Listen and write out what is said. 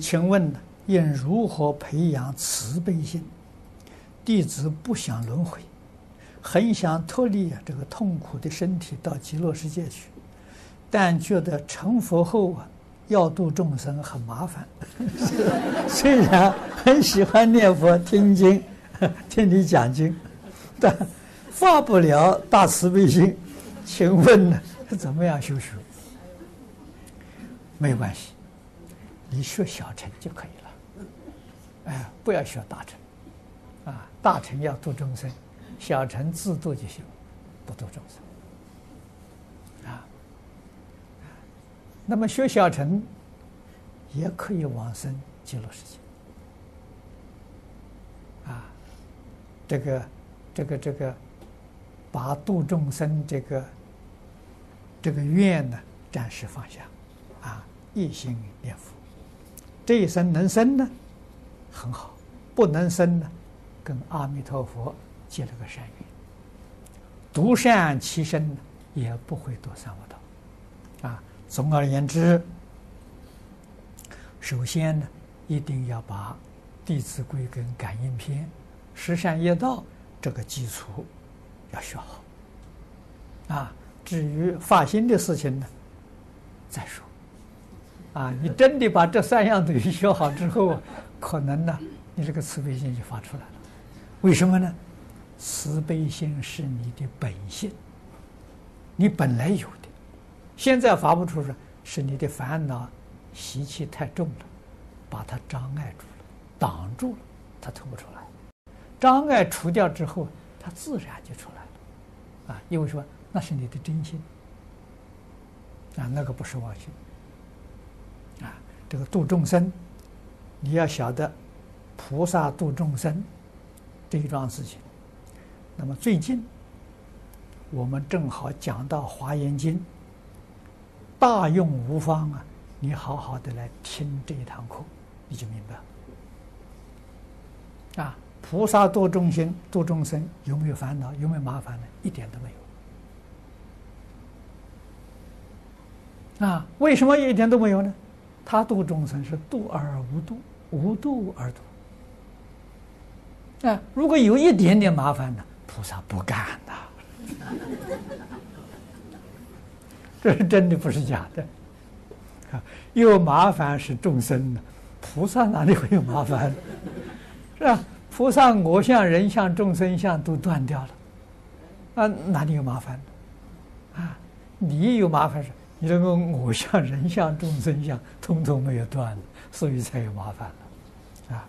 请问应如何培养慈悲心？弟子不想轮回，很想脱离这个痛苦的身体到极乐世界去，但觉得成佛后啊，要度众生很麻烦。虽然很喜欢念佛、听经、听你讲经，但发不了大慈悲心。请问呢，怎么样修学？没关系。你学小乘就可以了，哎，不要学大乘，啊，大乘要度众生，小乘自度就行，不度众生，啊，那么学小乘也可以往生极乐世界，啊，这个，这个，这个，把度众生这个这个愿呢，暂时放下，啊，一心念佛。这一生能生呢，很好；不能生呢，跟阿弥陀佛结了个善缘，独善其身，也不会堕三恶道。啊，总而言之，首先呢，一定要把《弟子规》跟《感应篇》、十善业道这个基础要学好。啊，至于发心的事情呢，再说。啊，你真的把这三样东西学好之后，可能呢，你这个慈悲心就发出来了。为什么呢？慈悲心是你的本性，你本来有的，现在发不出来，是你的烦恼习气太重了，把它障碍住了，挡住了，它吐不出来。障碍除掉之后，它自然就出来了。啊，因为说那是你的真心，啊，那个不是妄心。啊，这个度众生，你要晓得菩萨度众生这一桩事情。那么最近我们正好讲到《华严经》，大用无方啊！你好好的来听这一堂课，你就明白了。啊，菩萨度众生，度众生有没有烦恼？有没有麻烦呢？一点都没有。啊，为什么一点都没有呢？他度众生是度而无度，无度而度。啊，如果有一点点麻烦呢，菩萨不干的。这是真的，不是假的。啊，有麻烦是众生的，菩萨哪里会有麻烦？是吧？菩萨我相、人相、众生相都断掉了，啊，哪里有麻烦？啊，你有麻烦是？你这个我相、人相、众生相，通通没有断，所以才有麻烦了，啊。